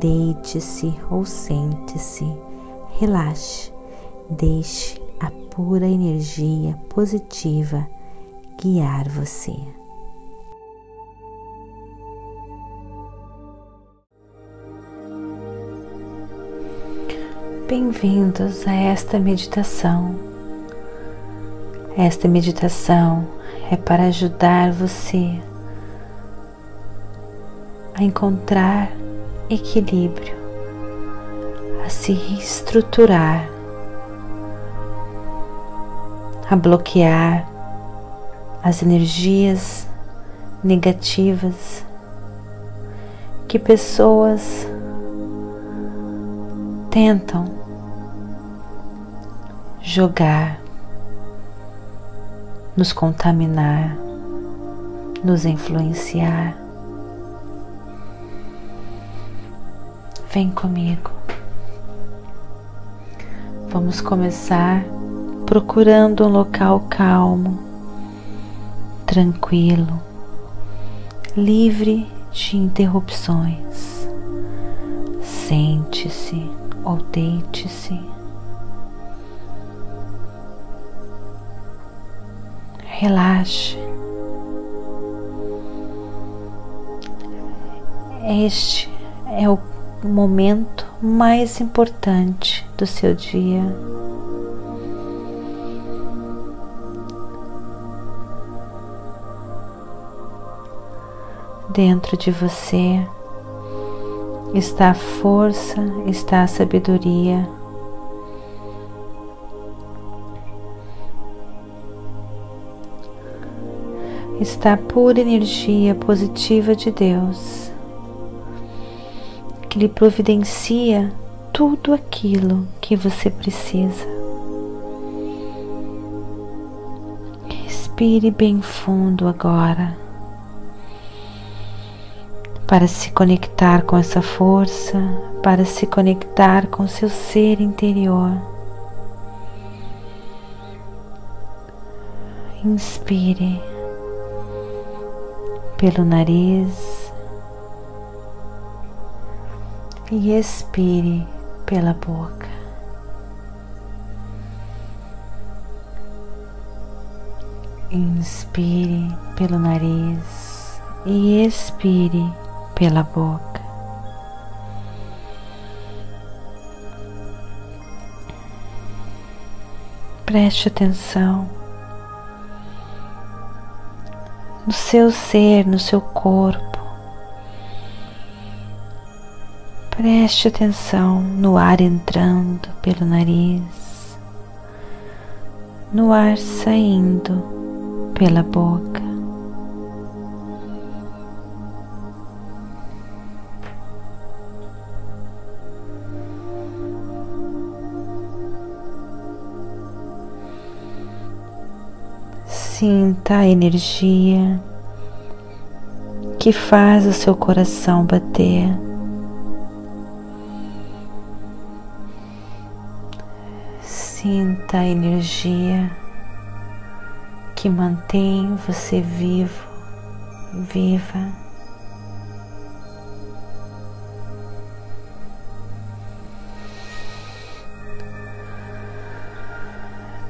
Deite-se ou sente-se, relaxe, deixe a pura energia positiva guiar você. Bem-vindos a esta meditação. Esta meditação é para ajudar você a encontrar equilíbrio, a se reestruturar, a bloquear as energias negativas que pessoas tentam jogar, nos contaminar, nos influenciar. Vem comigo. Vamos começar procurando um local calmo, tranquilo, livre de interrupções. Sente-se ou deite-se. Relaxe. Este é o momento mais importante do seu dia. Dentro de você está a força, está a sabedoria. Está pura energia positiva de Deus que lhe providencia tudo aquilo que você precisa. Respire bem fundo agora para se conectar com essa força, para se conectar com seu ser interior. Inspire pelo nariz. E expire pela boca. Inspire pelo nariz e expire pela boca. Preste atenção no seu ser, no seu corpo. Preste atenção no ar entrando pelo nariz, no ar saindo pela boca. Sinta a energia que faz o seu coração bater. Sinta a energia que mantém você vivo, viva.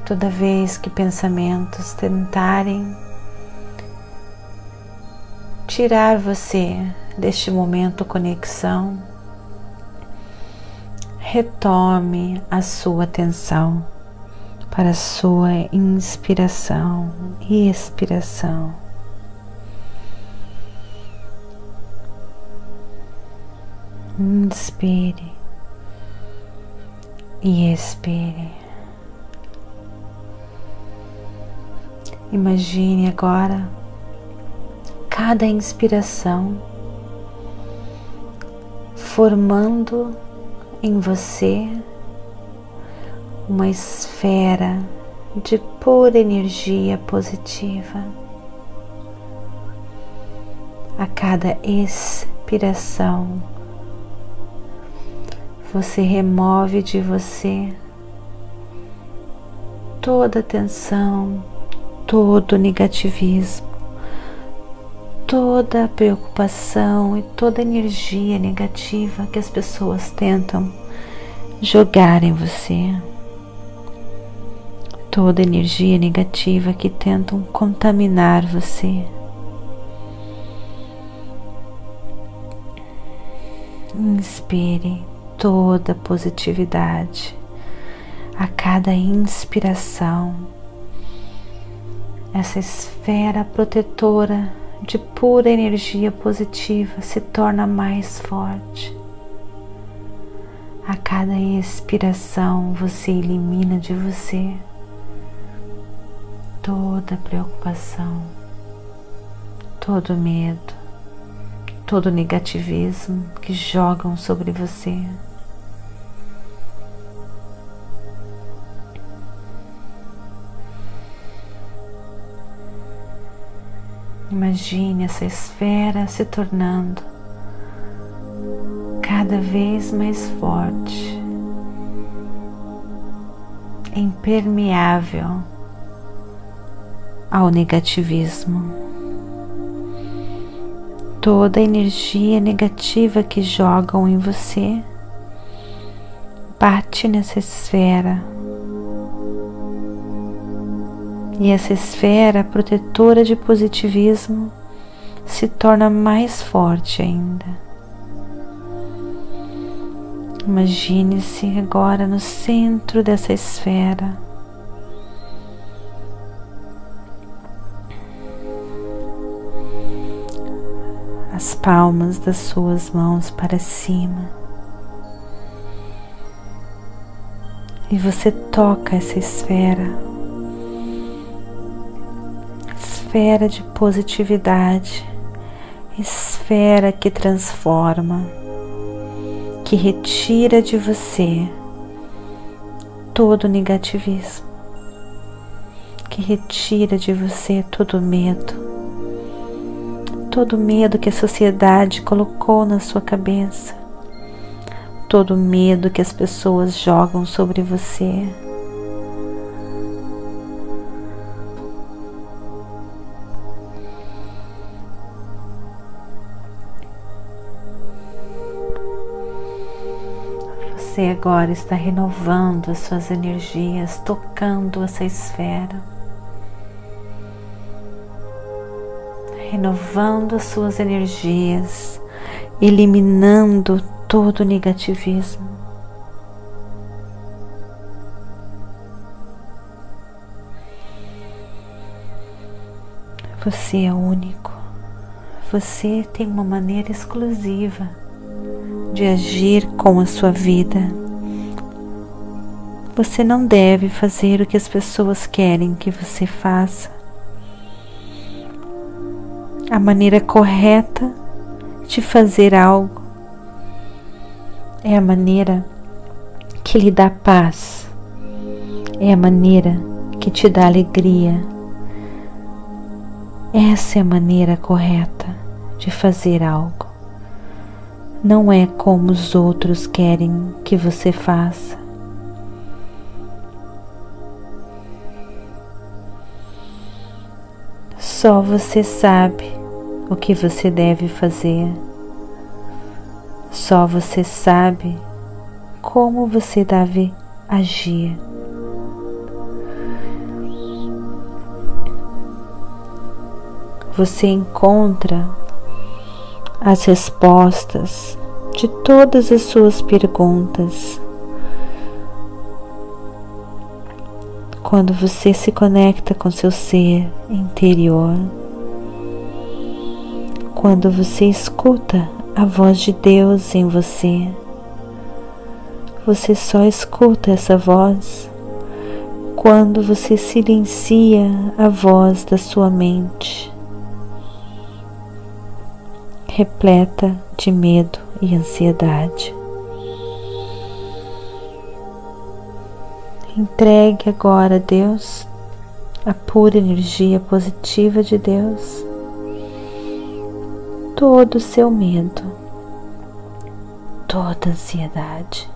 Toda vez que pensamentos tentarem tirar você deste momento conexão, retome a sua atenção para a sua inspiração e expiração. Inspire e expire. Imagine agora cada inspiração formando em você uma esfera de pura energia positiva. A cada expiração, você remove de você toda tensão, todo negativismo, toda preocupação e toda energia negativa que as pessoas tentam jogar em você. Toda energia negativa que tentam contaminar você. Inspire toda positividade a cada inspiração. Essa esfera protetora de pura energia positiva se torna mais forte. A cada expiração você elimina de você toda preocupação, todo medo, todo negativismo que jogam sobre você. Imagine essa esfera se tornando cada vez mais forte, impermeável ao negativismo. Toda a energia negativa que jogam em você bate nessa esfera e essa esfera protetora de positivismo se torna mais forte ainda. Imagine-se agora no centro dessa esfera. As palmas das suas mãos para cima. E você toca essa esfera esfera de positividade, esfera que transforma, que retira de você todo negativismo, que retira de você todo medo, todo medo que a sociedade colocou na sua cabeça, todo medo que as pessoas jogam sobre você Você agora está renovando as suas energias, tocando essa esfera, renovando as suas energias, eliminando todo o negativismo. Você é único. Você tem uma maneira exclusiva de agir com a sua vida. Você não deve fazer o que as pessoas querem que você faça. A maneira correta de fazer algo é a maneira que lhe dá paz, é a maneira que te dá alegria. Essa é a maneira correta de fazer algo não é como os outros querem que você faça. Só você sabe o que você deve fazer. Só você sabe como você deve agir. Você encontra as respostas de todas as suas perguntas. Quando você se conecta com seu ser interior, quando você escuta a voz de Deus em você, você só escuta essa voz quando você silencia a voz da sua mente repleta de medo e ansiedade. Entregue agora a Deus a pura energia positiva de Deus, todo o seu medo, toda ansiedade.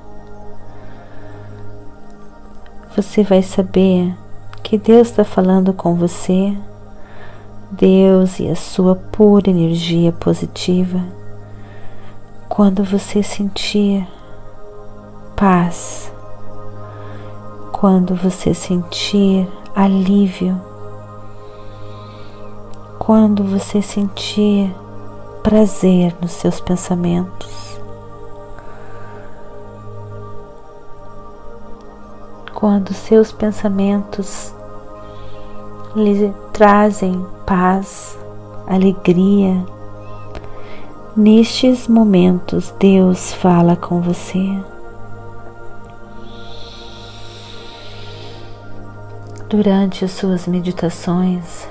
Você vai saber que Deus está falando com você, Deus e a sua pura energia positiva, quando você sentir paz, quando você sentir alívio quando você sentir prazer nos seus pensamentos. Quando seus pensamentos lhe trazem paz, alegria, nestes momentos Deus fala com você. durante as suas meditações.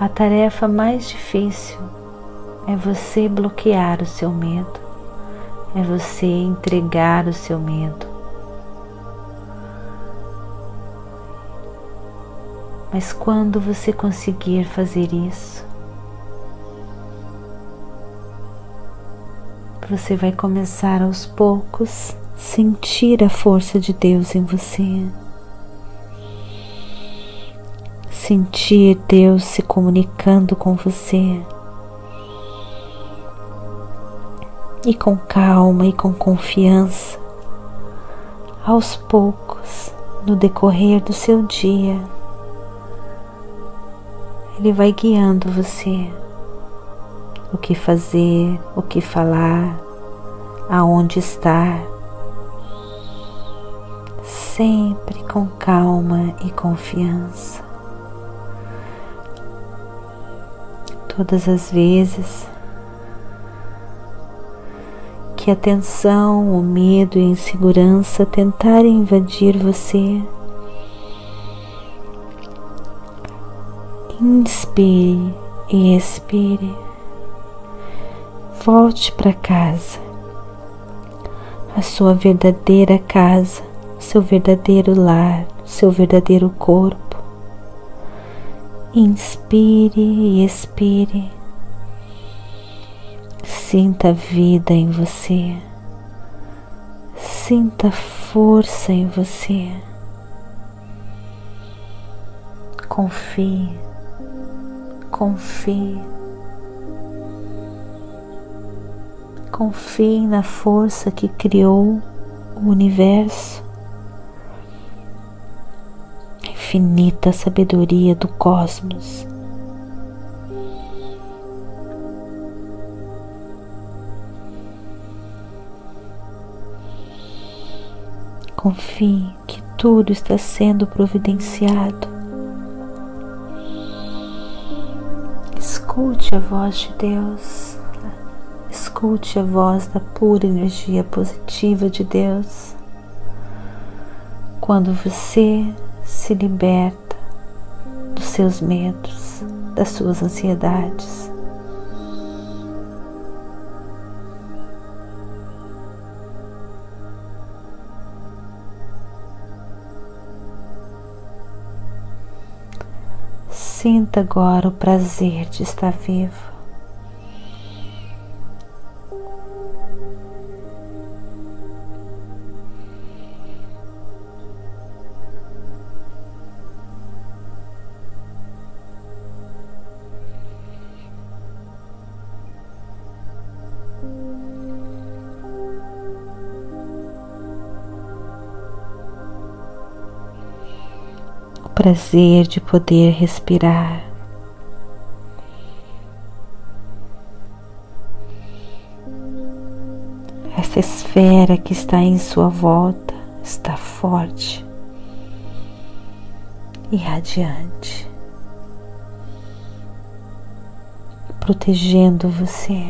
A tarefa mais difícil é você bloquear o seu medo, é você entregar o seu medo. Mas quando você conseguir fazer isso, você vai começar aos poucos sentir a força de Deus em você, sentir Deus se comunicando com você. E com calma e com confiança, aos poucos, no decorrer do seu dia, Ele vai guiando você o que fazer, o que falar, aonde estar sempre com calma e confiança. Todas as vezes que a tensão, o medo e a insegurança tentarem invadir você, inspire e expire. Volte para casa, a sua verdadeira casa seu verdadeiro lar, seu verdadeiro corpo. Inspire e expire. Sinta a vida em você. Sinta força em você. Confie, confie. Confie na força que criou o universo infinita sabedoria do cosmos. Confie que tudo está sendo providenciado. Escute a voz de Deus, escute a voz da pura energia positiva de Deus. Quando você se liberta dos seus medos, das suas ansiedades. Sinta agora o prazer de estar vivo. prazer de poder respirar. Essa esfera que está em sua volta está forte e radiante, protegendo você,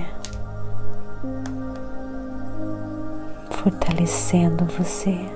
fortalecendo você.